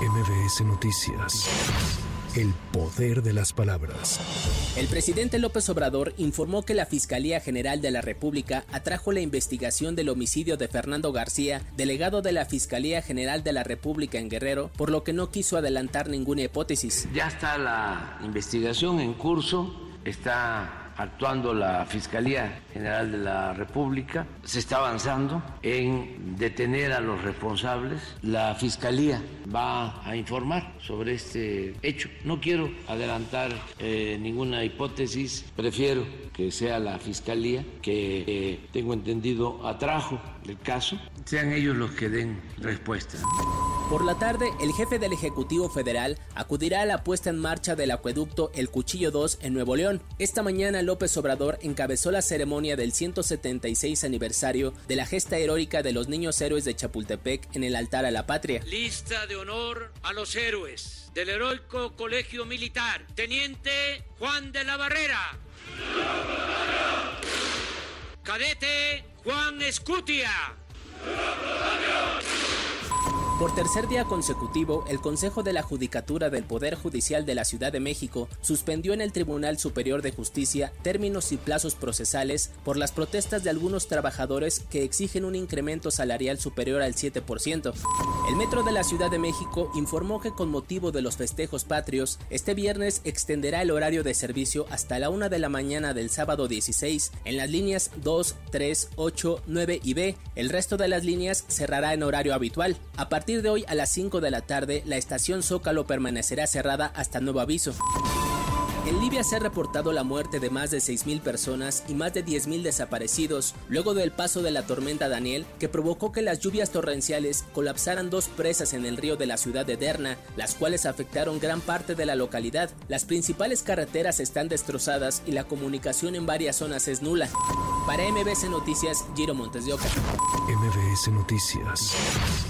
MBS Noticias. El poder de las palabras. El presidente López Obrador informó que la Fiscalía General de la República atrajo la investigación del homicidio de Fernando García, delegado de la Fiscalía General de la República en Guerrero, por lo que no quiso adelantar ninguna hipótesis. Ya está la investigación en curso, está actuando la Fiscalía General de la República. Se está avanzando en detener a los responsables. La Fiscalía va a informar sobre este hecho. No quiero adelantar eh, ninguna hipótesis, prefiero que sea la Fiscalía que eh, tengo entendido atrajo el caso, sean ellos los que den respuesta. Por la tarde, el jefe del Ejecutivo Federal acudirá a la puesta en marcha del acueducto El Cuchillo 2 en Nuevo León. Esta mañana López Obrador encabezó la ceremonia del 176 aniversario de la gesta heroica de los niños héroes de Chapultepec en el altar a la patria. Lista de honor a los héroes del heroico colegio militar. Teniente Juan de la Barrera. Cadete Juan Escutia. Por tercer día consecutivo, el Consejo de la Judicatura del Poder Judicial de la Ciudad de México suspendió en el Tribunal Superior de Justicia términos y plazos procesales por las protestas de algunos trabajadores que exigen un incremento salarial superior al 7%. El Metro de la Ciudad de México informó que con motivo de los festejos patrios, este viernes extenderá el horario de servicio hasta la 1 de la mañana del sábado 16 en las líneas 2, 3, 8, 9 y B. El resto de las líneas cerrará en horario habitual. A partir de hoy a las 5 de la tarde, la estación Zócalo permanecerá cerrada hasta nuevo aviso. En Libia se ha reportado la muerte de más de 6.000 personas y más de 10.000 desaparecidos luego del paso de la tormenta Daniel que provocó que las lluvias torrenciales colapsaran dos presas en el río de la ciudad de Derna, las cuales afectaron gran parte de la localidad. Las principales carreteras están destrozadas y la comunicación en varias zonas es nula. Para MBC Noticias, Giro Montes de Oca. MBS Noticias.